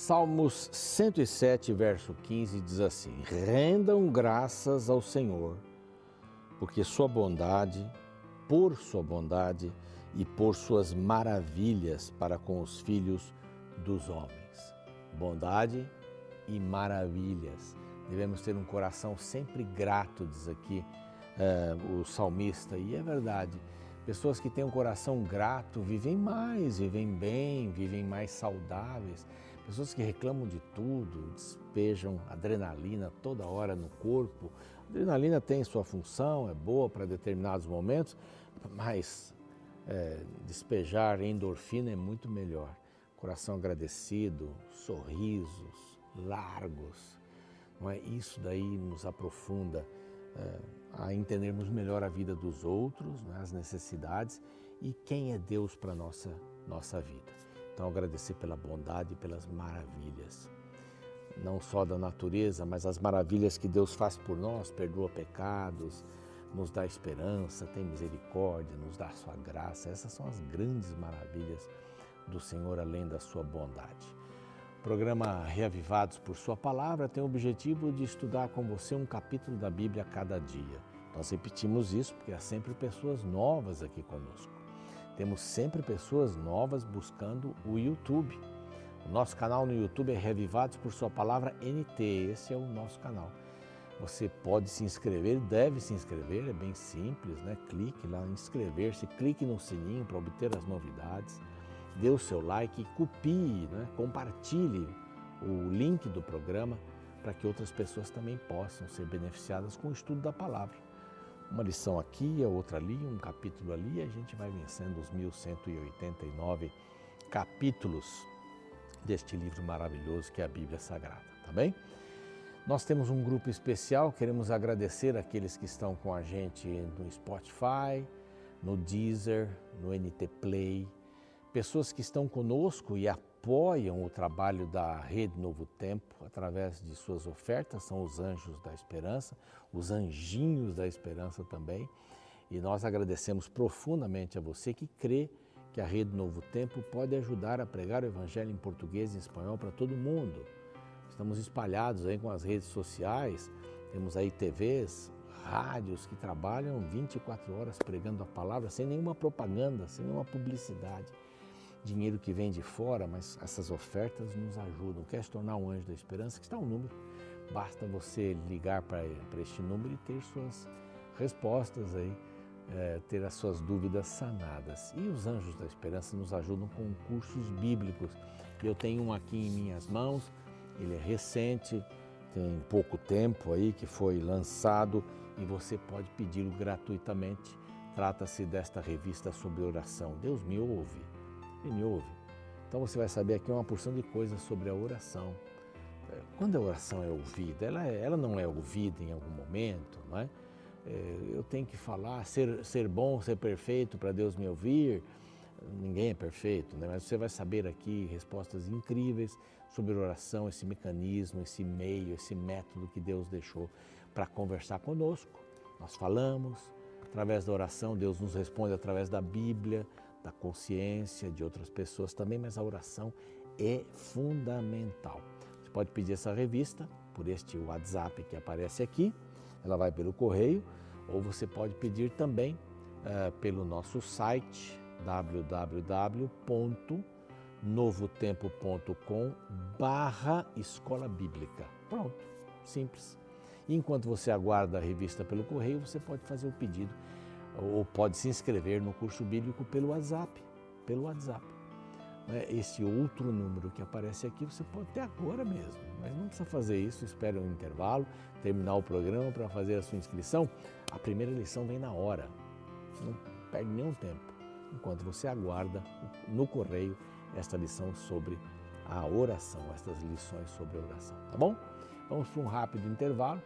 Salmos 107, verso 15 diz assim: Rendam graças ao Senhor, porque Sua bondade, por Sua bondade e por Suas maravilhas para com os filhos dos homens. Bondade e maravilhas. Devemos ter um coração sempre grato, diz aqui é, o salmista, e é verdade. Pessoas que têm um coração grato vivem mais, vivem bem, vivem mais saudáveis Pessoas que reclamam de tudo, despejam adrenalina toda hora no corpo. A adrenalina tem sua função, é boa para determinados momentos, mas é, despejar endorfina é muito melhor. Coração agradecido, sorrisos largos, não é? Isso daí nos aprofunda é, a entendermos melhor a vida dos outros, né? as necessidades e quem é Deus para nossa nossa vida. Então, agradecer pela bondade e pelas maravilhas, não só da natureza, mas as maravilhas que Deus faz por nós, perdoa pecados, nos dá esperança, tem misericórdia, nos dá sua graça. Essas são as grandes maravilhas do Senhor, além da sua bondade. O programa Reavivados por Sua Palavra tem o objetivo de estudar com você um capítulo da Bíblia a cada dia. Nós repetimos isso porque há sempre pessoas novas aqui conosco. Temos sempre pessoas novas buscando o YouTube. O nosso canal no YouTube é Revivados por Sua Palavra NT. Esse é o nosso canal. Você pode se inscrever, deve se inscrever, é bem simples, né? Clique lá em inscrever-se, clique no sininho para obter as novidades, dê o seu like, copie, né? compartilhe o link do programa para que outras pessoas também possam ser beneficiadas com o estudo da palavra uma lição aqui, a outra ali, um capítulo ali, e a gente vai vencendo os 1189 capítulos deste livro maravilhoso que é a Bíblia Sagrada, tá bem? Nós temos um grupo especial, queremos agradecer aqueles que estão com a gente no Spotify, no Deezer, no NT Play, pessoas que estão conosco e apoiam o trabalho da Rede Novo Tempo através de suas ofertas, são os anjos da esperança, os anjinhos da esperança também. E nós agradecemos profundamente a você que crê que a Rede Novo Tempo pode ajudar a pregar o Evangelho em português e em espanhol para todo mundo. Estamos espalhados aí com as redes sociais, temos aí TVs, rádios que trabalham 24 horas pregando a palavra sem nenhuma propaganda, sem nenhuma publicidade dinheiro que vem de fora, mas essas ofertas nos ajudam. Quer se tornar um anjo da esperança? Que está um número. Basta você ligar para este número e ter suas respostas aí, é, ter as suas dúvidas sanadas. E os anjos da esperança nos ajudam com cursos bíblicos. Eu tenho um aqui em minhas mãos, ele é recente, tem pouco tempo aí que foi lançado e você pode pedi-lo gratuitamente. Trata-se desta revista sobre oração. Deus me ouve e me ouve. Então você vai saber aqui uma porção de coisas sobre a oração. É, quando a oração é ouvida, ela, é, ela não é ouvida em algum momento, não é? é eu tenho que falar, ser, ser bom, ser perfeito para Deus me ouvir. Ninguém é perfeito, né? mas você vai saber aqui respostas incríveis sobre oração, esse mecanismo, esse meio, esse método que Deus deixou para conversar conosco. Nós falamos, através da oração, Deus nos responde através da Bíblia, da consciência de outras pessoas também, mas a oração é fundamental. Você pode pedir essa revista por este WhatsApp que aparece aqui, ela vai pelo correio, ou você pode pedir também uh, pelo nosso site www.novotempo.com barra escola bíblica. Pronto, simples. enquanto você aguarda a revista pelo correio, você pode fazer o pedido ou pode se inscrever no curso bíblico pelo WhatsApp, pelo WhatsApp. Né? Esse outro número que aparece aqui você pode ter agora mesmo, mas não precisa fazer isso, espere um intervalo, terminar o programa para fazer a sua inscrição. A primeira lição vem na hora, não perde nenhum tempo, enquanto você aguarda no correio esta lição sobre a oração, estas lições sobre a oração, tá bom? Vamos para um rápido intervalo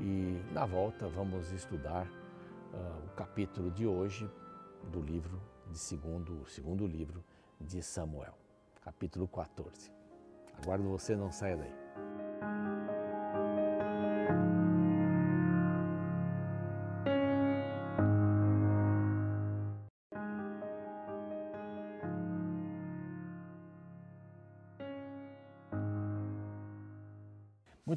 e na volta vamos estudar uh, o capítulo de hoje do livro de segundo, segundo livro de Samuel, capítulo 14. Aguardo você, não saia daí.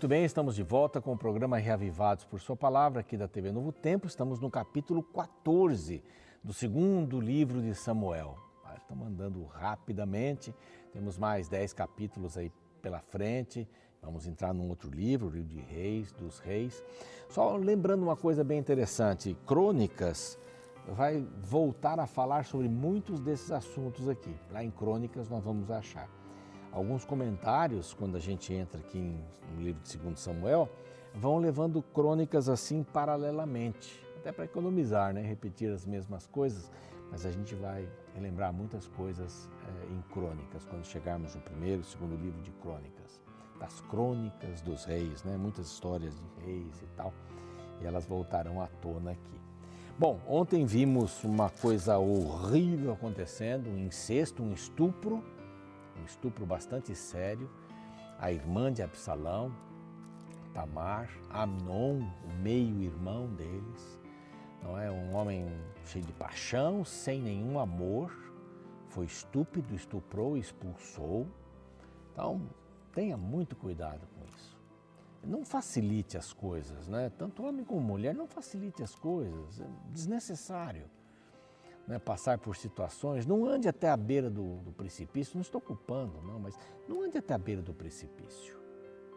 Muito bem, estamos de volta com o programa Reavivados por Sua Palavra, aqui da TV Novo Tempo. Estamos no capítulo 14 do segundo livro de Samuel. Estamos andando rapidamente, temos mais 10 capítulos aí pela frente. Vamos entrar num outro livro, o livro de Reis, dos Reis. Só lembrando uma coisa bem interessante: Crônicas vai voltar a falar sobre muitos desses assuntos aqui. Lá em Crônicas nós vamos achar alguns comentários, quando a gente entra aqui no livro de 2 Samuel, vão levando crônicas assim paralelamente, até para economizar, né? repetir as mesmas coisas, mas a gente vai relembrar muitas coisas é, em crônicas, quando chegarmos no primeiro e segundo livro de crônicas, das crônicas dos reis, né? muitas histórias de reis e tal, e elas voltarão à tona aqui. Bom, ontem vimos uma coisa horrível acontecendo, um incesto, um estupro, um estupro bastante sério. A irmã de Absalão, Tamar, Amnon, o meio-irmão deles, não é um homem cheio de paixão, sem nenhum amor, foi estúpido, estuprou, expulsou. Então, tenha muito cuidado com isso. Não facilite as coisas, né? Tanto homem como mulher, não facilite as coisas, é desnecessário né, passar por situações, não ande até a beira do, do, precipício, não estou culpando, não, mas não ande até a beira do precipício.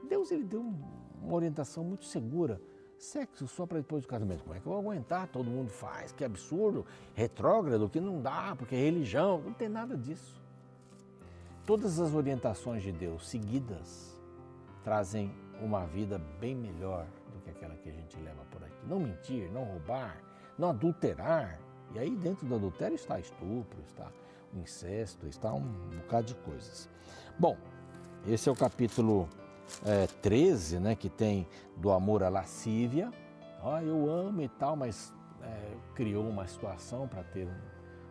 Deus ele deu uma orientação muito segura. Sexo só para depois do casamento. Como é que eu vou aguentar? Todo mundo faz, que absurdo, retrógrado, que não dá, porque é religião. Não tem nada disso. Todas as orientações de Deus seguidas trazem uma vida bem melhor do que aquela que a gente leva por aqui. Não mentir, não roubar, não adulterar, e aí dentro do adultério está estupro, está o incesto, está um bocado de coisas. Bom, esse é o capítulo é, 13, né, que tem do amor à lascívia. Ah, eu amo e tal, mas é, criou uma situação para ter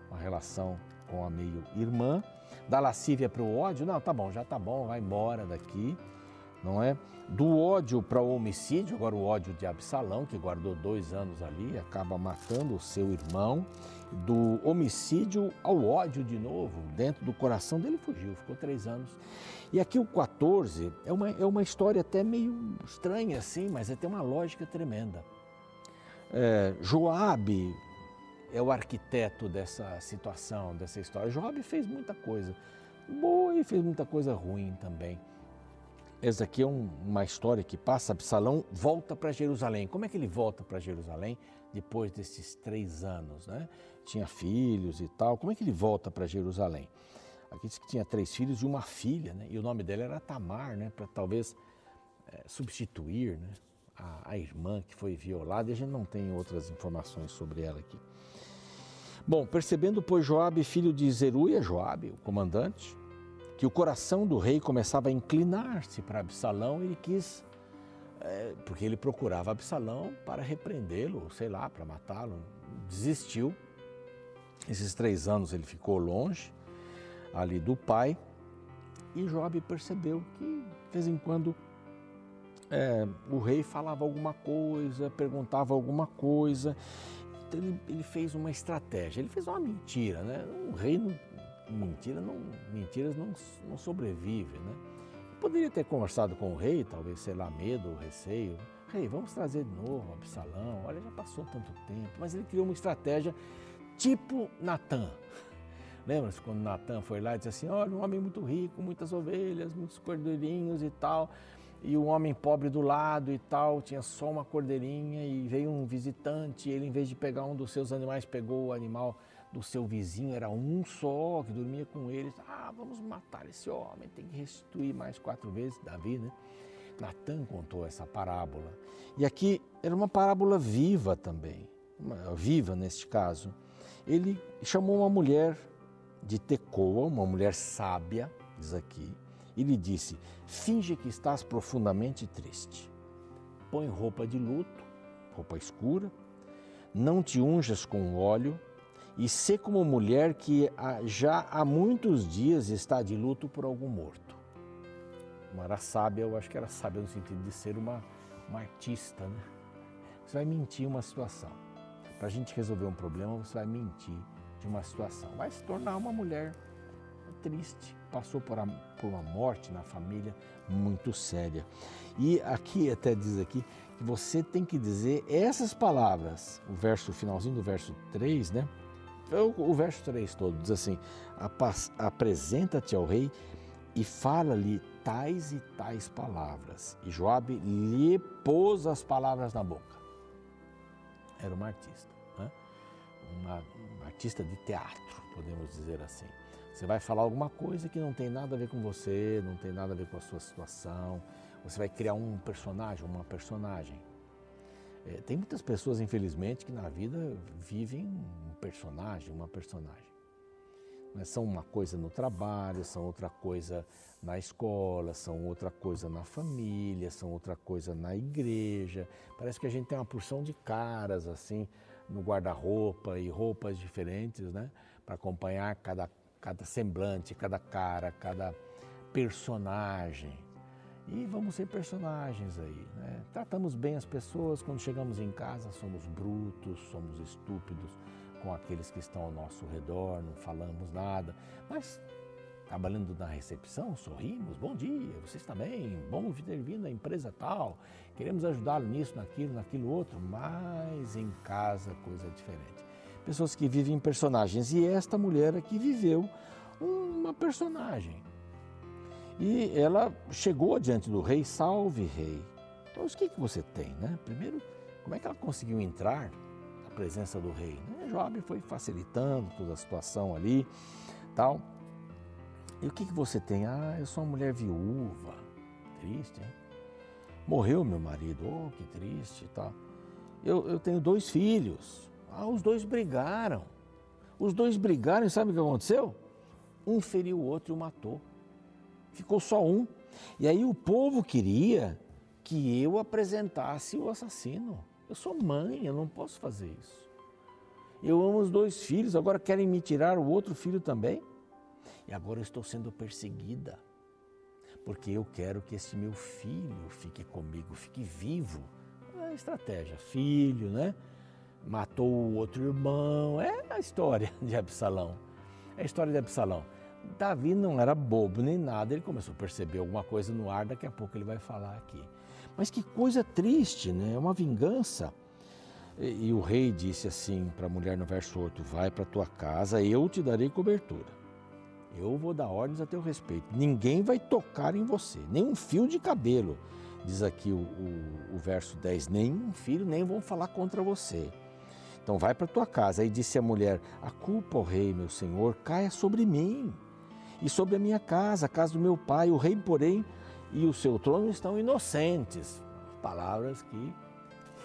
uma relação com a meio-irmã. Da lascívia para o ódio, não, tá bom, já tá bom, vai embora daqui não é? Do ódio para o homicídio, agora o ódio de Absalão, que guardou dois anos ali, acaba matando o seu irmão. Do homicídio ao ódio de novo, dentro do coração dele fugiu, ficou três anos. E aqui o 14 é uma, é uma história até meio estranha assim, mas é, tem uma lógica tremenda. É, Joabe é o arquiteto dessa situação, dessa história. Joabe fez muita coisa boa e fez muita coisa ruim também. Essa aqui é um, uma história que passa, Absalão volta para Jerusalém. Como é que ele volta para Jerusalém depois desses três anos? Né? Tinha filhos e tal. Como é que ele volta para Jerusalém? Aqui diz que tinha três filhos e uma filha, né? e o nome dela era Tamar, né? para talvez é, substituir né? a, a irmã que foi violada, e a gente não tem outras informações sobre ela aqui. Bom, percebendo, pois, Joabe, filho de Zeruia, Joabe, o comandante, que o coração do rei começava a inclinar-se para Absalão, ele quis, é, porque ele procurava Absalão para repreendê-lo, sei lá, para matá-lo. Desistiu. Esses três anos ele ficou longe ali do pai e Job percebeu que de vez em quando é, o rei falava alguma coisa, perguntava alguma coisa. Então ele, ele, fez uma estratégia, ele fez uma mentira, né? O rei não, mentira não, mentiras não, não sobrevivem, né? poderia ter conversado com o rei, talvez, sei lá, medo, receio. Rei, vamos trazer de novo Absalão, olha, já passou tanto tempo. Mas ele criou uma estratégia tipo Natan. Lembra-se quando Natan foi lá e disse assim, olha, um homem muito rico, muitas ovelhas, muitos cordeirinhos e tal, e um homem pobre do lado e tal, tinha só uma cordeirinha e veio um visitante, ele em vez de pegar um dos seus animais, pegou o animal do seu vizinho era um só, que dormia com ele. Ah, vamos matar esse homem, tem que restituir mais quatro vezes. Davi, né? Natan contou essa parábola. E aqui era uma parábola viva também, viva neste caso. Ele chamou uma mulher de Tecoa, uma mulher sábia, diz aqui, e lhe disse: Finge que estás profundamente triste. Põe roupa de luto, roupa escura, não te unjas com óleo e ser como mulher que já há muitos dias está de luto por algum morto. Uma era sábia, eu acho que era sábia no sentido de ser uma, uma artista, né? Você vai mentir uma situação. Para a gente resolver um problema, você vai mentir de uma situação. Vai se tornar uma mulher triste, passou por, a, por uma morte na família muito séria. E aqui até diz aqui que você tem que dizer essas palavras, o verso finalzinho do verso 3, né? O, o verso 3 todo diz assim: apresenta-te ao rei e fala-lhe tais e tais palavras. E Joabe lhe pôs as palavras na boca. Era uma artista, né? uma, uma artista de teatro, podemos dizer assim. Você vai falar alguma coisa que não tem nada a ver com você, não tem nada a ver com a sua situação. Você vai criar um personagem, uma personagem. É, tem muitas pessoas, infelizmente, que na vida vivem um personagem, uma personagem. Mas são uma coisa no trabalho, são outra coisa na escola, são outra coisa na família, são outra coisa na igreja. Parece que a gente tem uma porção de caras assim no guarda-roupa e roupas diferentes, né? Para acompanhar cada, cada semblante, cada cara, cada personagem. E vamos ser personagens aí, né? Tratamos bem as pessoas, quando chegamos em casa somos brutos, somos estúpidos com aqueles que estão ao nosso redor, não falamos nada, mas trabalhando na recepção, sorrimos, bom dia, você está bem, bom ter vindo à empresa tal, queremos ajudá-lo nisso, naquilo, naquilo outro, mas em casa coisa diferente. Pessoas que vivem personagens, e esta mulher aqui viveu uma personagem. E ela chegou diante do rei, salve rei. Então, o que, que você tem, né? Primeiro, como é que ela conseguiu entrar na presença do rei? Né? Joab foi facilitando toda a situação ali, tal. E o que, que você tem? Ah, eu sou uma mulher viúva. Triste, hein? Morreu meu marido. Oh, que triste, tal. Eu, eu tenho dois filhos. Ah, os dois brigaram. Os dois brigaram e sabe o que aconteceu? Um feriu o outro e o matou ficou só um. E aí o povo queria que eu apresentasse o assassino. Eu sou mãe, eu não posso fazer isso. Eu amo os dois filhos, agora querem me tirar o outro filho também. E agora eu estou sendo perseguida, porque eu quero que esse meu filho fique comigo, fique vivo. É a estratégia, filho, né? Matou o outro irmão, é a história de Absalão. É a história de Absalão. Davi não era bobo nem nada, ele começou a perceber alguma coisa no ar, daqui a pouco ele vai falar aqui. Mas que coisa triste, né? É uma vingança. E, e o rei disse assim para a mulher no verso 8: Vai para tua casa, eu te darei cobertura. Eu vou dar ordens a teu respeito. Ninguém vai tocar em você, nem um fio de cabelo. Diz aqui o, o, o verso 10: Nenhum filho, nem vão falar contra você. Então vai para tua casa. Aí disse a mulher: A culpa, ó rei, meu senhor, caia sobre mim e sobre a minha casa, a casa do meu pai. O rei, porém, e o seu trono estão inocentes. Palavras que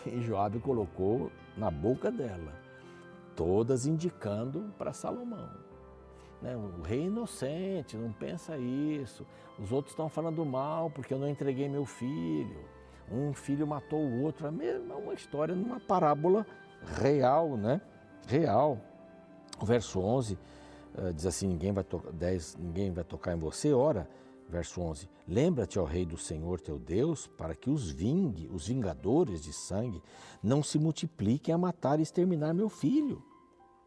Joabe colocou na boca dela, todas indicando para Salomão. Né? O rei é inocente, não pensa isso. Os outros estão falando mal porque eu não entreguei meu filho. Um filho matou o outro. A mesma uma história numa parábola real, né? Real. O verso 11 uh, diz assim: ninguém vai, 10, ninguém vai tocar em você. Ora, verso 11: Lembra-te, ó Rei do Senhor teu Deus, para que os vingue, os vingadores de sangue, não se multipliquem a matar e exterminar meu filho.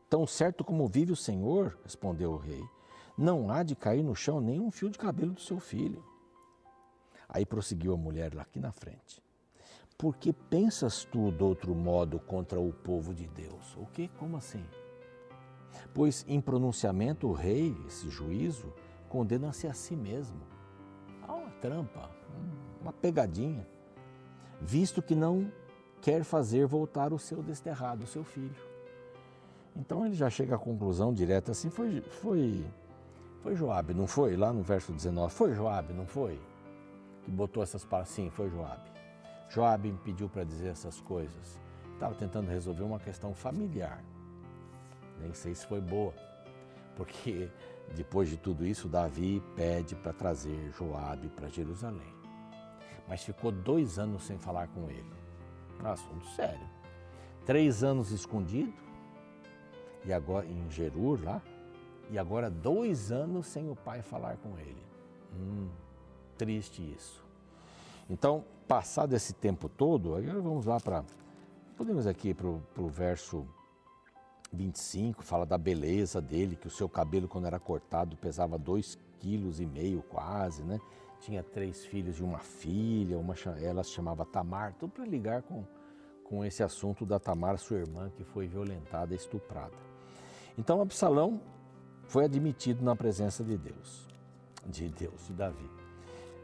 Tão certo como vive o Senhor, respondeu o rei, não há de cair no chão nem um fio de cabelo do seu filho. Aí prosseguiu a mulher lá aqui na frente. Por que pensas tu de outro modo contra o povo de Deus? O que? Como assim? Pois em pronunciamento o rei, esse juízo, condena-se a si mesmo. Há uma trampa, uma pegadinha, visto que não quer fazer voltar o seu desterrado, o seu filho. Então ele já chega à conclusão direta assim, foi, foi, foi Joabe, não foi? Lá no verso 19, foi Joabe, não foi? Que botou essas palavras, sim, foi Joabe. Joabe me pediu para dizer essas coisas. Estava tentando resolver uma questão familiar nem sei se foi boa, porque depois de tudo isso, Davi pede para trazer Joabe para Jerusalém. Mas ficou dois anos sem falar com ele. Um assunto sério. Três anos escondido, e agora em Jerur lá, e agora dois anos sem o pai falar com ele. Hum, triste isso. Então, passado esse tempo todo, agora vamos lá para. Podemos aqui para o verso 25, fala da beleza dele, que o seu cabelo, quando era cortado, pesava 2,5 quilos e meio quase, né? Tinha três filhos e uma filha, uma, ela se chamava Tamar, tudo para ligar com, com esse assunto da Tamar, sua irmã, que foi violentada, estuprada. Então Absalão foi admitido na presença de Deus, de Deus, de Davi.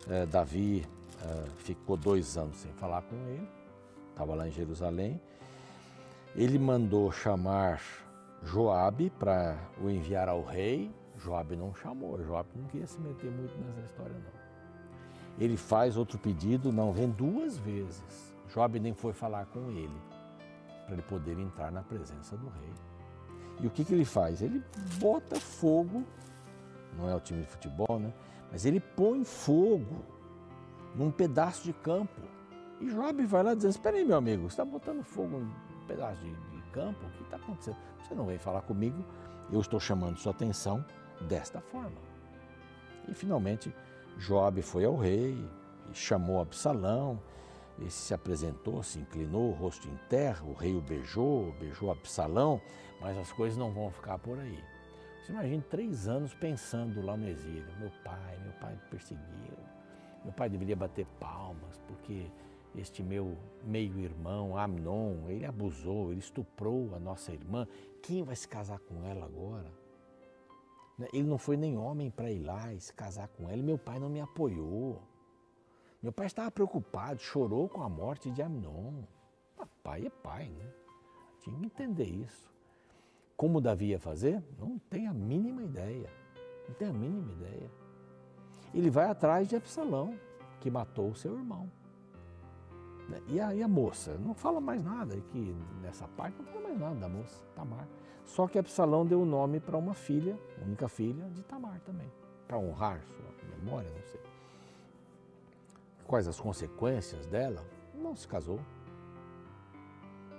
É, Davi é, ficou dois anos sem falar com ele, estava lá em Jerusalém. Ele mandou chamar Joabe para o enviar ao rei. Joabe não chamou, Joabe não queria se meter muito nessa história não. Ele faz outro pedido, não vem duas vezes. Joabe nem foi falar com ele para ele poder entrar na presença do rei. E o que, que ele faz? Ele bota fogo, não é o time de futebol, né? Mas ele põe fogo num pedaço de campo. E Job vai lá dizendo: Espera aí, meu amigo, você está botando fogo pedaço de, de campo? O que está acontecendo? Você não vem falar comigo, eu estou chamando sua atenção desta forma. E finalmente Job foi ao rei, chamou Absalão, ele se apresentou, se inclinou, o rosto em terra, o rei o beijou, beijou Absalão, mas as coisas não vão ficar por aí. Você imagina três anos pensando lá no exílio, meu pai, meu pai perseguiu, meu pai deveria bater palmas, porque este meu meio-irmão, Amnon, ele abusou, ele estuprou a nossa irmã. Quem vai se casar com ela agora? Né, ele não foi nem homem para ir lá e se casar com ela. Meu pai não me apoiou. Meu pai estava preocupado, chorou com a morte de Amnon. Pai é pai, né? Tinha que entender isso. Como Davi ia fazer? Não tem a mínima ideia. Não tem a mínima ideia. Ele vai atrás de Absalão, que matou o seu irmão. Né? E a, e a moça? Não fala mais nada aqui nessa parte, não fala mais nada da moça, Tamar. Só que Absalão deu o nome para uma filha, única filha, de Tamar também, para honrar sua memória, não sei. Quais as consequências dela? Não se casou.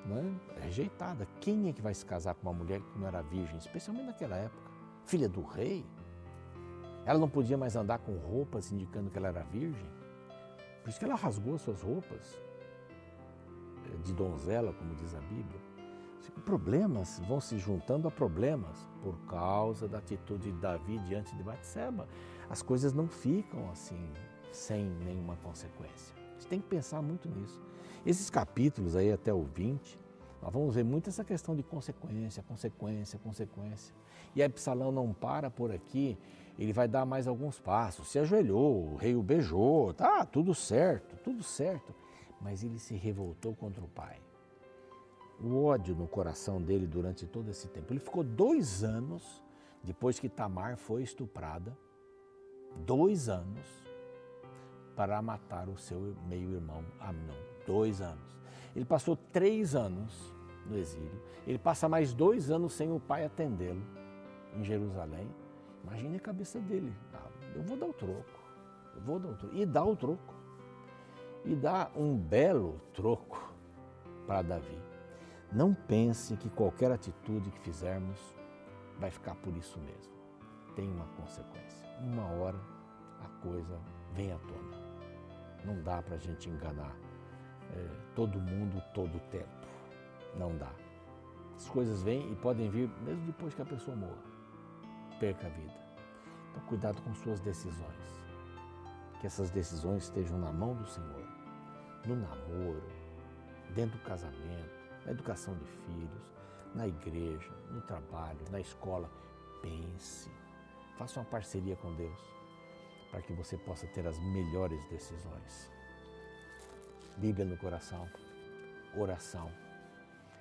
Né? Rejeitada. Quem é que vai se casar com uma mulher que não era virgem, especialmente naquela época? Filha do rei? Ela não podia mais andar com roupas indicando que ela era virgem. Por isso que ela rasgou suas roupas de donzela, como diz a Bíblia. Problemas vão se juntando a problemas por causa da atitude de Davi diante de Batseba. As coisas não ficam assim sem nenhuma consequência. Você tem que pensar muito nisso. Esses capítulos aí até o 20, nós vamos ver muito essa questão de consequência, consequência, consequência. E Absalão não para por aqui, ele vai dar mais alguns passos. Se ajoelhou, o rei o beijou, tá tudo certo, tudo certo mas ele se revoltou contra o pai. O ódio no coração dele durante todo esse tempo. Ele ficou dois anos depois que Tamar foi estuprada, dois anos para matar o seu meio-irmão Amnon. Dois anos. Ele passou três anos no exílio. Ele passa mais dois anos sem o pai atendê-lo em Jerusalém. Imagine a cabeça dele. Ah, eu vou dar o troco. Eu vou dar o troco. E dá o troco e dá um belo troco para Davi. Não pense que qualquer atitude que fizermos vai ficar por isso mesmo. Tem uma consequência. Uma hora a coisa vem à tona. Não dá para a gente enganar é, todo mundo todo o tempo. Não dá. As coisas vêm e podem vir mesmo depois que a pessoa morra. Perca a vida. Então, cuidado com suas decisões. Que essas decisões estejam na mão do Senhor no namoro, dentro do casamento, na educação de filhos, na igreja, no trabalho, na escola. Pense, faça uma parceria com Deus para que você possa ter as melhores decisões. Bíblia no coração, oração.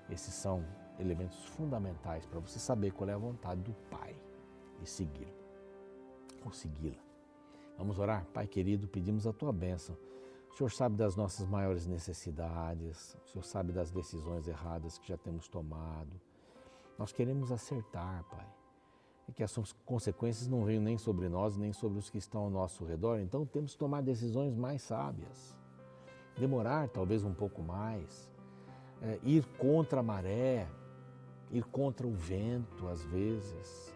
Esses são elementos fundamentais para você saber qual é a vontade do Pai e segui-lo ou segui-la. Vamos orar? Pai querido, pedimos a tua bênção o Senhor sabe das nossas maiores necessidades, o Senhor sabe das decisões erradas que já temos tomado. Nós queremos acertar, Pai. E que as consequências não venham nem sobre nós, nem sobre os que estão ao nosso redor. Então temos que tomar decisões mais sábias. Demorar talvez um pouco mais. É, ir contra a maré, ir contra o vento às vezes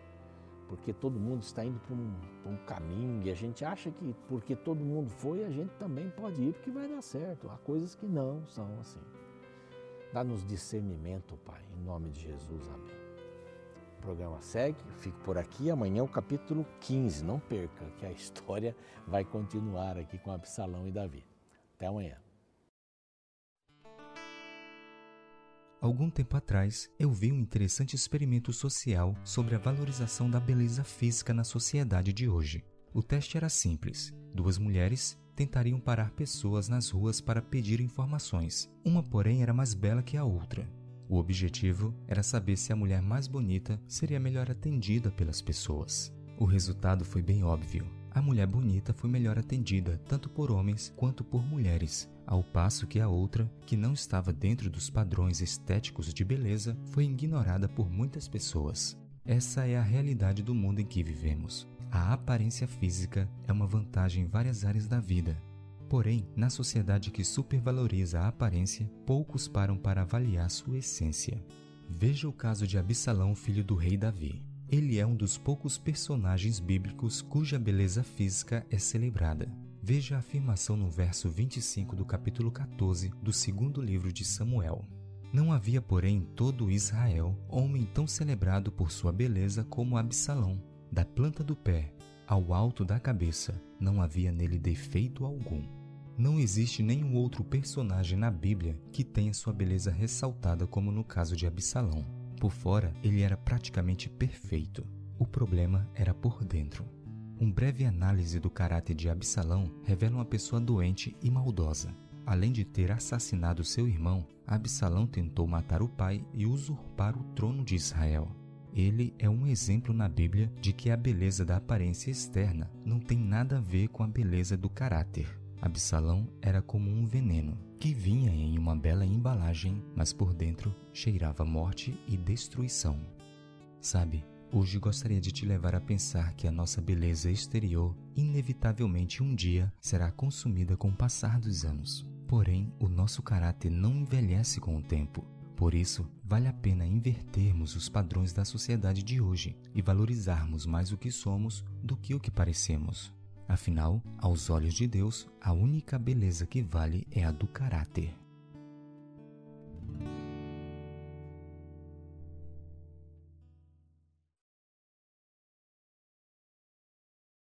porque todo mundo está indo para um, um, caminho e a gente acha que porque todo mundo foi, a gente também pode ir porque vai dar certo. Há coisas que não são assim. Dá-nos discernimento, Pai, em nome de Jesus. Amém. O programa segue, fico por aqui. Amanhã é o capítulo 15. Não perca, que a história vai continuar aqui com Absalão e Davi. Até amanhã. Algum tempo atrás, eu vi um interessante experimento social sobre a valorização da beleza física na sociedade de hoje. O teste era simples: duas mulheres tentariam parar pessoas nas ruas para pedir informações. Uma, porém, era mais bela que a outra. O objetivo era saber se a mulher mais bonita seria melhor atendida pelas pessoas. O resultado foi bem óbvio. A mulher bonita foi melhor atendida tanto por homens quanto por mulheres, ao passo que a outra, que não estava dentro dos padrões estéticos de beleza, foi ignorada por muitas pessoas. Essa é a realidade do mundo em que vivemos. A aparência física é uma vantagem em várias áreas da vida, Porém, na sociedade que supervaloriza a aparência, poucos param para avaliar sua essência. Veja o caso de Absalão, filho do rei Davi. Ele é um dos poucos personagens bíblicos cuja beleza física é celebrada. Veja a afirmação no verso 25 do capítulo 14 do segundo livro de Samuel. Não havia, porém, em todo Israel homem tão celebrado por sua beleza como Absalão. Da planta do pé ao alto da cabeça, não havia nele defeito algum. Não existe nenhum outro personagem na Bíblia que tenha sua beleza ressaltada como no caso de Absalão. Por fora, ele era praticamente perfeito. O problema era por dentro. Um breve análise do caráter de Absalão revela uma pessoa doente e maldosa. Além de ter assassinado seu irmão, Absalão tentou matar o pai e usurpar o trono de Israel. Ele é um exemplo na Bíblia de que a beleza da aparência externa não tem nada a ver com a beleza do caráter. Absalão era como um veneno que vinha em uma bela embalagem, mas por dentro cheirava morte e destruição. Sabe, hoje gostaria de te levar a pensar que a nossa beleza exterior inevitavelmente um dia será consumida com o passar dos anos. Porém, o nosso caráter não envelhece com o tempo. Por isso, vale a pena invertermos os padrões da sociedade de hoje e valorizarmos mais o que somos do que o que parecemos. Afinal, aos olhos de Deus, a única beleza que vale é a do caráter.